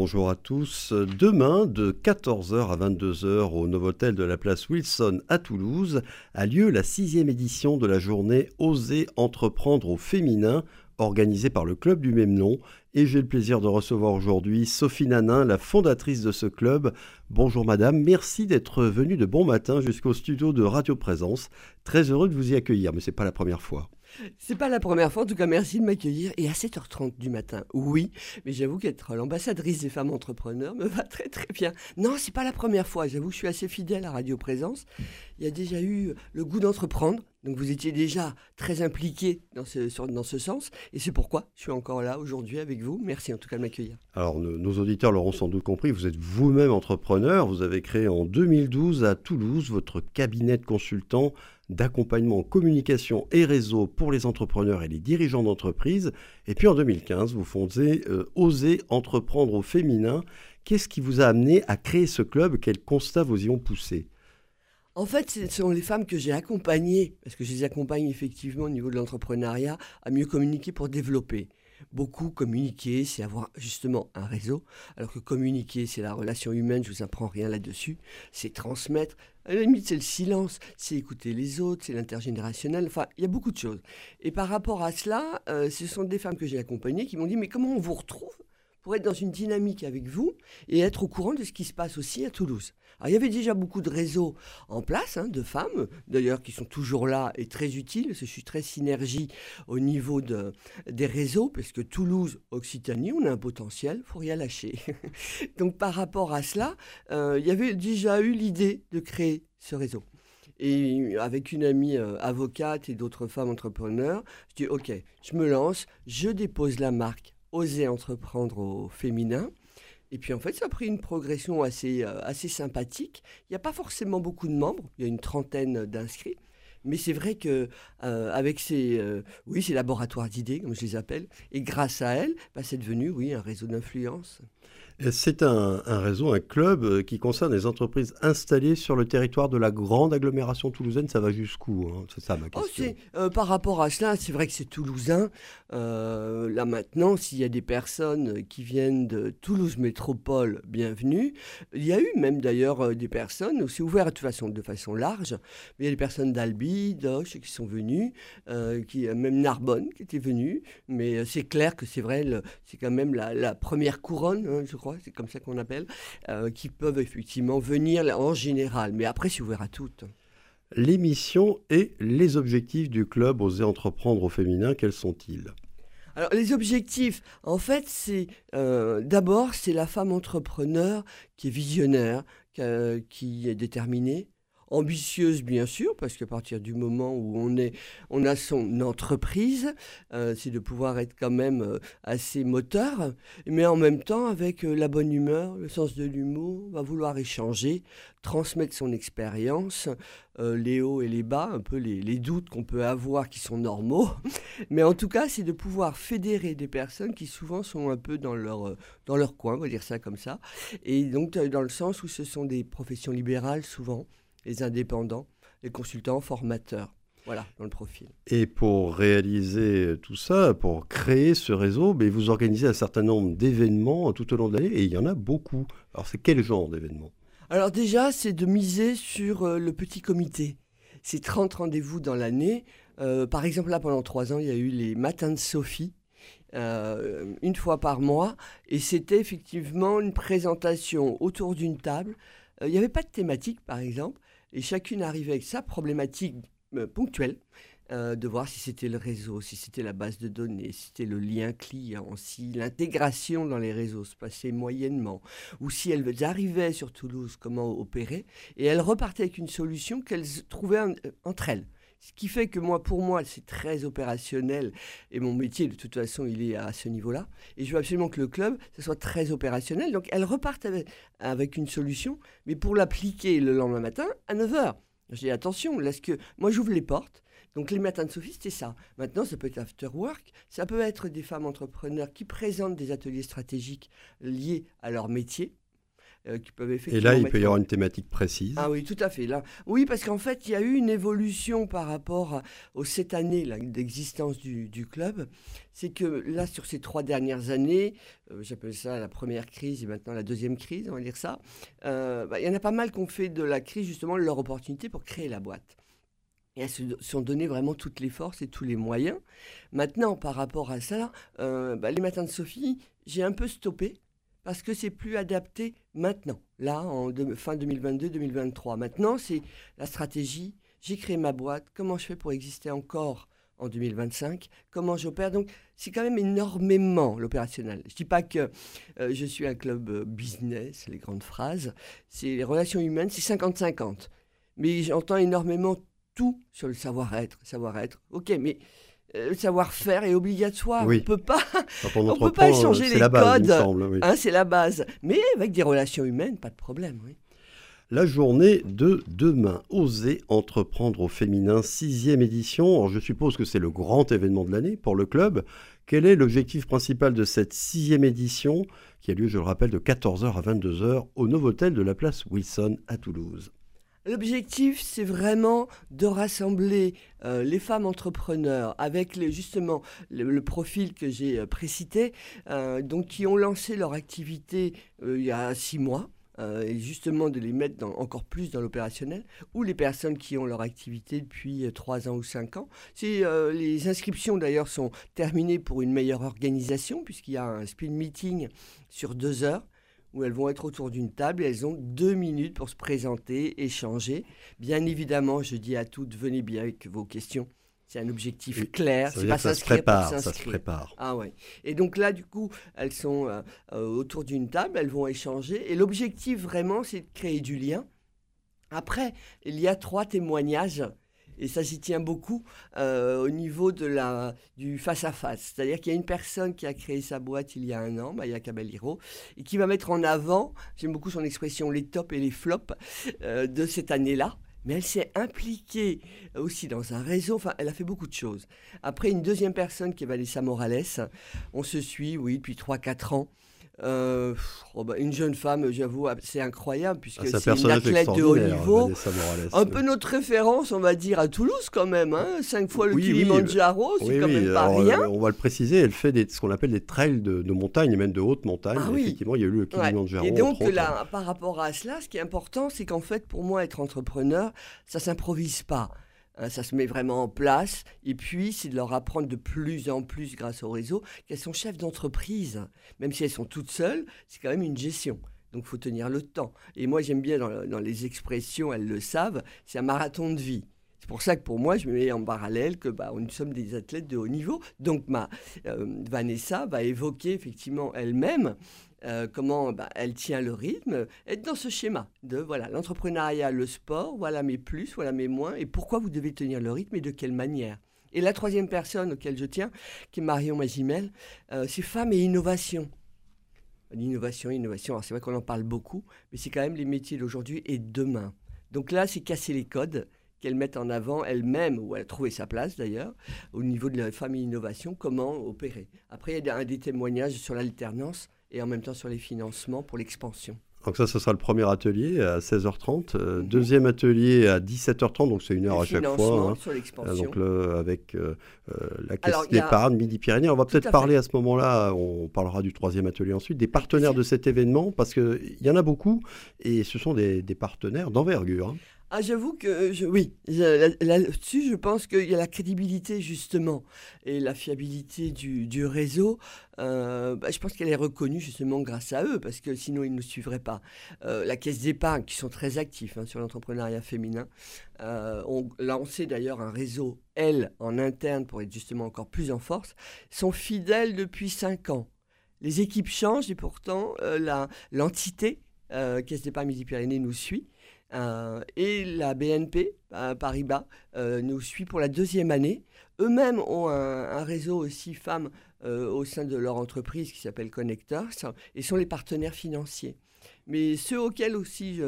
bonjour à tous. Demain, de 14h à 22h au Novotel de la place Wilson à Toulouse, a lieu la sixième édition de la journée Oser entreprendre au féminin, organisée par le club du même nom. Et j'ai le plaisir de recevoir aujourd'hui Sophie Nanin, la fondatrice de ce club. Bonjour madame, merci d'être venue de bon matin jusqu'au studio de Radio Présence. Très heureux de vous y accueillir, mais ce n'est pas la première fois. C'est pas la première fois, en tout cas merci de m'accueillir. Et à 7h30 du matin, oui, mais j'avoue qu'être l'ambassadrice des femmes entrepreneurs me va très très bien. Non, c'est pas la première fois, j'avoue que je suis assez fidèle à Radio Présence. Il y a déjà eu le goût d'entreprendre, donc vous étiez déjà très impliqué dans ce, dans ce sens, et c'est pourquoi je suis encore là aujourd'hui avec vous. Merci en tout cas de m'accueillir. Alors nos auditeurs l'auront sans doute compris, vous êtes vous-même entrepreneur, vous avez créé en 2012 à Toulouse votre cabinet de consultants d'accompagnement en communication et réseau pour les entrepreneurs et les dirigeants d'entreprise. Et puis en 2015, vous fondez euh, Oser entreprendre au féminin. Qu'est-ce qui vous a amené à créer ce club? Quels constats vous y ont poussé? En fait, ce sont les femmes que j'ai accompagnées, parce que je les accompagne effectivement au niveau de l'entrepreneuriat, à mieux communiquer pour développer. Beaucoup communiquer, c'est avoir justement un réseau, alors que communiquer, c'est la relation humaine, je vous apprends rien là-dessus, c'est transmettre, à la limite, c'est le silence, c'est écouter les autres, c'est l'intergénérationnel, enfin, il y a beaucoup de choses. Et par rapport à cela, euh, ce sont des femmes que j'ai accompagnées qui m'ont dit, mais comment on vous retrouve pour être dans une dynamique avec vous et être au courant de ce qui se passe aussi à Toulouse. Alors, il y avait déjà beaucoup de réseaux en place, hein, de femmes, d'ailleurs, qui sont toujours là et très utiles. Je suis très synergie au niveau de, des réseaux, parce que Toulouse, Occitanie, on a un potentiel, faut rien lâcher. Donc, par rapport à cela, euh, il y avait déjà eu l'idée de créer ce réseau. Et avec une amie euh, avocate et d'autres femmes entrepreneurs, je dis OK, je me lance, je dépose la marque Oser entreprendre au féminin. Et puis en fait, ça a pris une progression assez, euh, assez sympathique. Il n'y a pas forcément beaucoup de membres, il y a une trentaine d'inscrits. Mais c'est vrai que euh, avec ces, euh, oui, ces laboratoires d'idées, comme je les appelle, et grâce à elles, bah, c'est devenu oui, un réseau d'influence. C'est un, réseau, un club euh, qui concerne les entreprises installées sur le territoire de la grande agglomération toulousaine. Ça va jusqu'où hein? C'est ça ma oh, question. Euh, par rapport à cela, c'est vrai que c'est toulousain. Euh, là maintenant, s'il y a des personnes qui viennent de Toulouse Métropole, bienvenue. Il y a eu même d'ailleurs des personnes, c'est ouvert de façon, de façon large, mais il y a des personnes d'Albi, d'Oche qui sont venues, qui, même Narbonne qui était venue. Mais c'est clair que c'est vrai, c'est quand même la, première couronne, hein, je crois c'est comme ça qu'on appelle, euh, qui peuvent effectivement venir en général. Mais après, c'est ouvert à toutes. L'émission et les objectifs du club Oser entreprendre au féminin, quels sont-ils? Alors les objectifs, en fait, c'est euh, d'abord c'est la femme entrepreneur qui est visionnaire, qui est déterminée, ambitieuse bien sûr, parce qu'à partir du moment où on, est, on a son entreprise, euh, c'est de pouvoir être quand même euh, assez moteur, mais en même temps avec euh, la bonne humeur, le sens de l'humour, va vouloir échanger, transmettre son expérience, les hauts et les bas, un peu les, les doutes qu'on peut avoir qui sont normaux, mais en tout cas c'est de pouvoir fédérer des personnes qui souvent sont un peu dans leur, dans leur coin, on va dire ça comme ça, et donc dans le sens où ce sont des professions libérales souvent, les indépendants, les consultants, formateurs. Voilà, dans le profil. Et pour réaliser tout ça, pour créer ce réseau, mais vous organisez un certain nombre d'événements tout au long de l'année, et il y en a beaucoup. Alors c'est quel genre d'événements Alors déjà, c'est de miser sur euh, le petit comité. C'est 30 rendez-vous dans l'année. Euh, par exemple, là, pendant trois ans, il y a eu les Matins de Sophie, euh, une fois par mois, et c'était effectivement une présentation autour d'une table il n'y avait pas de thématique, par exemple, et chacune arrivait avec sa problématique euh, ponctuelle. Euh, de voir si c'était le réseau, si c'était la base de données, si c'était le lien client, si l'intégration dans les réseaux se passait moyennement, ou si elles arrivaient sur Toulouse, comment opérer, et elles repartaient avec une solution qu'elles trouvaient entre elles. Ce qui fait que moi, pour moi, c'est très opérationnel et mon métier, de toute façon, il est à ce niveau-là. Et je veux absolument que le club, soit très opérationnel. Donc, elles repartent avec, une solution, mais pour l'appliquer le lendemain matin à 9h. Je dis attention, laisse que moi j'ouvre les portes. Donc les matins de Sophie, c'était ça. Maintenant, ça peut être after work, ça peut être des femmes entrepreneurs qui présentent des ateliers stratégiques liés à leur métier. Qui peuvent effectivement. Et là, il peut y avoir une thématique précise. Ah oui, tout à fait. Là, oui, parce qu'en fait, il y a eu une évolution par rapport aux sept années d'existence du, du, club. C'est que là, sur ces trois dernières années, j'appelle ça la première crise et maintenant la deuxième crise, on va dire ça. Bah, il y en a pas mal qui ont fait de la crise justement leur opportunité pour créer la boîte. Et elles se sont donné vraiment toutes les forces et tous les moyens. Maintenant, par rapport à ça, euh, bah, les matins de Sophie, j'ai un peu stoppé parce que c'est plus adapté maintenant, là, en fin 2022-2023. Maintenant, c'est la stratégie. J'ai créé ma boîte. Comment je fais pour exister encore en 2025 Comment j'opère Donc, c'est quand même énormément l'opérationnel. Je ne dis pas que euh, je suis un club euh, business, les grandes phrases. C'est les relations humaines, c'est 50-50. Mais j'entends énormément tout sur le savoir-être. Savoir-être, ok, mais euh, le savoir-faire est obligatoire. On peut pas, on peut pas changer les codes. Hein, c'est la base. Mais avec des relations humaines, pas de problème. Oui. La journée de demain, oser entreprendre au féminin, sixième édition. je suppose que c'est le grand événement de l'année pour le club. Quel est l'objectif principal de cette sixième édition qui a lieu, je le rappelle, de 14h à 22h au Novotel de la place Wilson à Toulouse? L'objectif, c'est vraiment de rassembler euh, les femmes entrepreneurs avec justement le, profil que j'ai euh, précité, euh, donc qui ont lancé leur activité il y a six mois. et justement de les mettre encore plus dans l'opérationnel, ou les personnes qui ont leur activité depuis trois ans ou cinq ans. les inscriptions d'ailleurs sont terminées pour une meilleure organisation, puisqu'il y a un speed meeting sur deux heures où elles vont être autour d'une table et elles ont deux minutes pour se présenter, échanger. Bien évidemment, je dis à toutes, venez bien avec vos questions. C'est un objectif clair. Ça, pas ça se prépare, ça se prépare. Ah ouais. Et donc là, du coup, elles sont euh, euh, autour d'une table, elles vont échanger. Et l'objectif vraiment, c'est de créer du lien. Après, il y a trois témoignages et ça s'y tient beaucoup euh, au niveau de la, du face-à-face. C'est-à-dire qu'il y a une personne qui a créé sa boîte il y a un an, Maya Caballero, et qui va mettre en avant, j'aime beaucoup son expression, les tops et les flops euh, de cette année-là mais elle s'est impliquée aussi dans un réseau, enfin elle a fait beaucoup de choses. Après une deuxième personne qui est Vanessa Morales, on se suit, oui, depuis 3-4 ans. Euh, oh, bah, une jeune femme, j'avoue, ah, c'est incroyable puisque ah, c'est une athlète de haut niveau. Un peu notre référence, on va dire, à Toulouse quand même. Hein. Cinq fois le Kilimanjaro, c'est quand même pas rien. Euh, on va le préciser, elle fait des, ce qu'on appelle des trails de, montagne et même de haute montagne. Ah Effectivement, il y a eu le Kilimanjaro. Et donc là, par rapport à cela, ce qui est important, c'est qu'en fait, pour moi, être entrepreneur, ça s'improvise pas. Hein, ça se met vraiment en place. Et puis, c'est de leur apprendre de plus en plus, grâce au réseau, qu'elles sont chefs d'entreprise. Même si elles sont toutes seules, c'est quand même une gestion. Donc, faut tenir le temps. Et moi, j'aime bien dans, les expressions, elles le savent, c'est un marathon de vie. C'est pour ça que pour moi, je me mets en parallèle que bah, nous sommes des athlètes de haut niveau. Donc, ma, euh, Vanessa va évoquer effectivement elle-même euh, comment bah, elle tient le rythme, être dans ce schéma de voilà l'entrepreneuriat, le sport, voilà mes plus, voilà mes moins, et pourquoi vous devez tenir le rythme et de quelle manière? Et la troisième personne auquel je tiens, qui est Marion Magimel, euh, c'est femmes et innovation. L'innovation, innovation, c'est vrai qu'on en parle beaucoup, mais c'est quand même les métiers d'aujourd'hui et de demain. Donc là, c'est casser les codes qu'elle mette en avant elle-même, ou elle a trouvé sa place d'ailleurs, au niveau de la famille innovation, comment opérer. Après, il y a des témoignages sur l'alternance et en même temps sur les financements pour l'expansion. Donc ça, ce sera le premier atelier à 16h30. Euh, mhm. Deuxième atelier à 17h30, donc c'est une heure à chaque fois. Hein. sur l'expansion. donc avec euh, euh, la caisse d'épargne Midi-Pyrénées. On va peut-être parler à ce moment-là, on parlera du troisième atelier ensuite, des partenaires de cet événement, parce qu'il y en a beaucoup, et ce sont des, partenaires d'envergure. Hein. Ah, j'avoue que je, oui, là-dessus, je pense qu'il y a la crédibilité justement et la fiabilité du, réseau. Euh, bah, je pense qu'elle est reconnue justement grâce à eux parce que sinon ils ne suivraient pas. Euh, la caisse d'épargne, qui sont très actifs hein, sur l'entrepreneuriat féminin, euh, ont lancé d'ailleurs un réseau, elles, en interne pour être justement encore plus en force, sont fidèles depuis cinq ans. Les équipes changent et pourtant l'entité Caisse d'épargne Midi-Pyrénées nous suit. Euh, et la BNP, euh, Paribas, euh, nous suit pour la deuxième année. Eux-mêmes ont un, réseau aussi femmes au sein de leur entreprise qui s'appelle Connectors et sont les partenaires financiers. Mais ceux auxquels aussi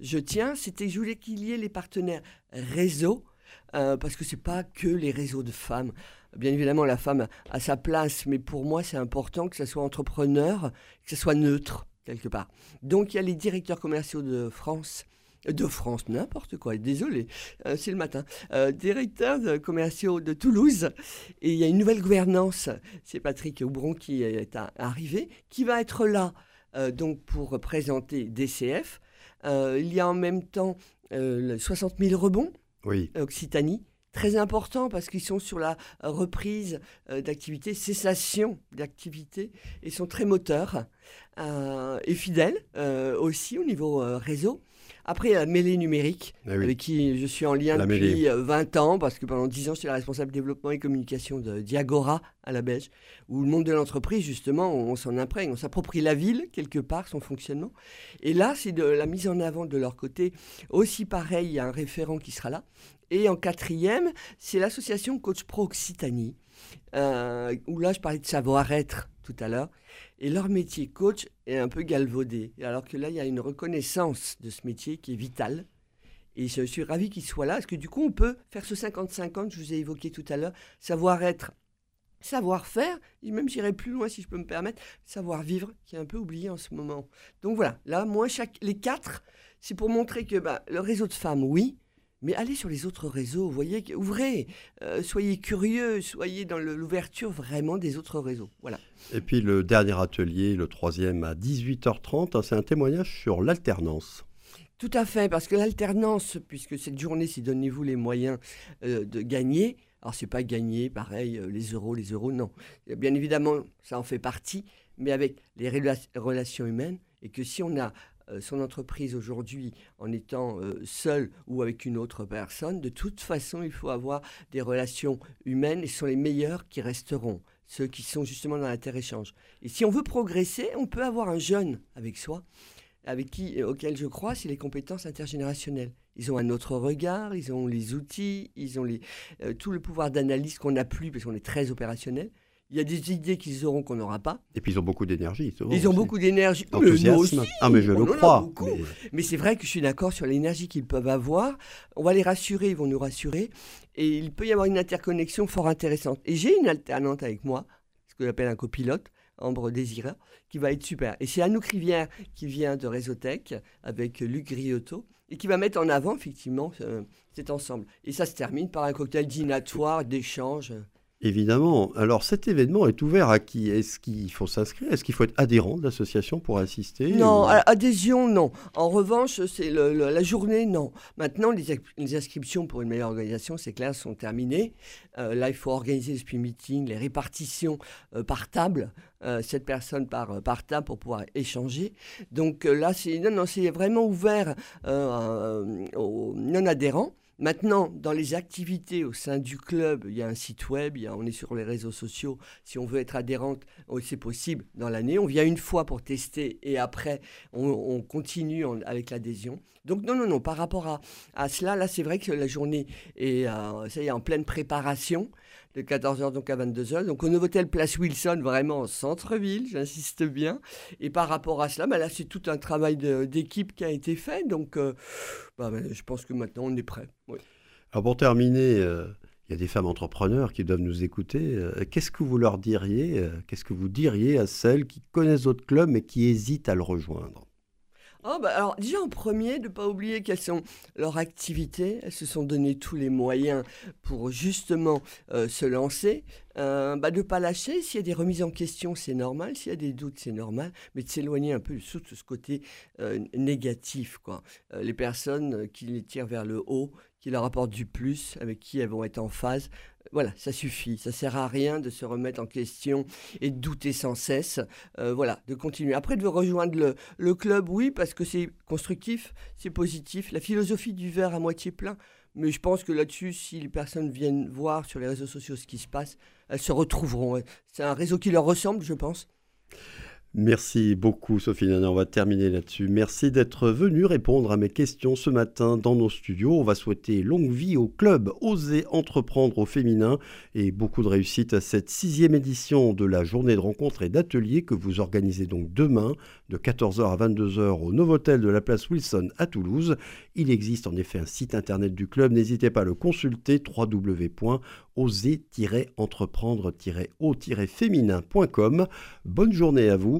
je, tiens, c'était je voulais qu'il y ait les partenaires réseau, parce que ce n'est pas que les réseaux de femmes. Bien évidemment, la femme a sa place, mais pour moi, c'est important que ce soit entrepreneur, que ce soit neutre. quelque part. Donc il y a les directeurs commerciaux de France de France, n'importe quoi, désolé, euh, c'est le matin, euh, directeur de commerciaux de Toulouse. Et il y a une nouvelle gouvernance, c'est Patrick Houbron qui est arrivé, qui va être là euh, donc pour présenter DCF. il y a en même temps 60 000 rebonds, oui. Occitanie, très important parce qu'ils sont sur la reprise d'activité, cessation d'activité, et sont très moteurs et fidèles aussi au niveau réseau. Après, il y a la mêlée numérique, eh avec qui je suis en lien depuis 20 euh, ans, parce que pendant 10 ans, j'étais la responsable développement et communication de Diagora à la Belge, où le monde de l'entreprise, justement, on, s'en imprègne, on s'approprie la ville, quelque part, son fonctionnement. Et là, c'est de la mise en avant de leur côté. Aussi pareil, il y a un référent qui sera là. Et en quatrième, c'est l'association Coach Pro Occitanie, euh, où là, je parlais de savoir-être tout à l'heure. Et leur métier coach est un peu galvaudé. Alors que là, il y a une reconnaissance de ce métier qui est vital. Et je suis ravi qu'il soit là, parce que du coup, on peut faire ce 50-50, je vous ai évoqué tout à l'heure, savoir-être, savoir-faire, et même j'irai plus loin si je peux me permettre, savoir-vivre, qui est un peu oublié en ce moment. Donc voilà, là, moi, chaque, les quatre, c'est pour montrer que bah, le réseau de femmes, oui, mais allez sur les autres réseaux, voyez, ouvrez, euh, soyez curieux, soyez dans l'ouverture vraiment des autres réseaux. Voilà. Et puis le dernier atelier, le troisième à 18h30, hein, c'est un témoignage sur l'alternance. Tout à fait, parce que l'alternance, puisque cette journée, c'est donnez-vous les moyens euh, de gagner. Alors c'est pas gagner, pareil, euh, les euros, les euros, non. Bien évidemment, ça en fait partie, mais avec les relations humaines, et que si on a son entreprise aujourd'hui en étant euh, seul ou avec une autre personne, de toute façon, il faut avoir des relations humaines et ce sont les meilleurs qui resteront, ceux qui sont justement dans l'inter-échange. Et si on veut progresser, on peut avoir un jeune avec soi, avec qui, euh, auquel je crois, c'est les compétences intergénérationnelles. Ils ont un autre regard, ils ont les outils, ils ont tout le pouvoir d'analyse qu'on n'a plus parce qu'on est très opérationnel. Il y a des idées qu'ils auront qu'on n'aura pas. Et puis ils ont beaucoup d'énergie. Ils ont beaucoup d'énergie. Aussi. Ah mais je le crois. Mais, c'est vrai que je suis d'accord sur l'énergie qu'ils peuvent avoir. On va les rassurer, ils vont nous rassurer. Et il peut y avoir une interconnexion fort intéressante. Et j'ai une alternante avec moi, ce que j'appelle un copilote, Ambre Désira, qui va être super. Et c'est Anouk Rivière qui vient de Réseautech avec Luc Griotto et qui va mettre en avant effectivement cet ensemble. Et ça se termine par un cocktail dînatoire d'échange. Évidemment. Alors cet événement est ouvert à qui? Est-ce qu'il faut s'inscrire? Est-ce qu'il faut être adhérent de l'association pour assister Non, adhésion, non. En revanche, c'est la journée, non. Maintenant, les, inscriptions pour une meilleure organisation, c'est clair, sont terminées. Euh, là, il faut organiser le speed meeting, les répartitions euh, par table, euh, cette personne par, par table pour pouvoir échanger. Donc là, c'est non, non, c'est vraiment ouvert aux non-adhérents. Maintenant, dans les activités au sein du club, il y a un site web, on est sur les réseaux sociaux. Si on veut être adhérente, oh, c'est possible dans l'année. On vient une fois pour tester et après, on, continue avec l'adhésion. Donc non, non, non, par rapport à, à cela, là, c'est vrai que la journée est, euh, en pleine préparation de 14h donc à 22h. Donc au Novotel Place Wilson, vraiment en centre-ville, j'insiste bien. Et par rapport à cela, bah là c'est tout un travail d'équipe qui a été fait. Donc euh, bah, bah, je pense que maintenant on est prêt. Alors pour terminer, euh, il y a des femmes entrepreneurs qui doivent nous écouter. Euh, qu'est-ce que vous leur diriez Qu'est-ce que vous diriez à celles qui connaissent votre club mais qui hésitent à le rejoindre? Oh bah alors déjà en premier, de ne pas oublier quelles sont leurs activités. Elles se sont donné tous les moyens pour justement euh, se lancer. Euh, bah de ne pas lâcher. S'il y a des remises en question, c'est normal. S'il y a des doutes, c'est normal. Mais de s'éloigner un peu de ce côté euh, négatif. Quoi. les personnes qui les tirent vers le haut, qui leur apportent du plus, avec qui elles vont être en phase, voilà, ça suffit. Ça sert à rien de se remettre en question et de douter sans cesse. Euh, voilà, de continuer. Après, de rejoindre le, club, oui, parce que c'est constructif, c'est positif. La philosophie du verre à moitié plein. Mais je pense que là-dessus, si les personnes viennent voir sur les réseaux sociaux ce qui se passe, elles se retrouveront. C'est un réseau qui leur ressemble, je pense. Merci beaucoup Sophie Nana, on va terminer là-dessus. Merci d'être venu répondre à mes questions ce matin dans nos studios. On va souhaiter longue vie au club Oser entreprendre au féminin et beaucoup de réussite à cette sixième édition de la journée de rencontres et d'ateliers que vous organisez donc demain de 14h à 22h au Novotel de la place Wilson à Toulouse. Il existe en effet un site internet du club, n'hésitez pas à le consulter www.oser-entreprendre-au-féminin.com. Bonne journée à vous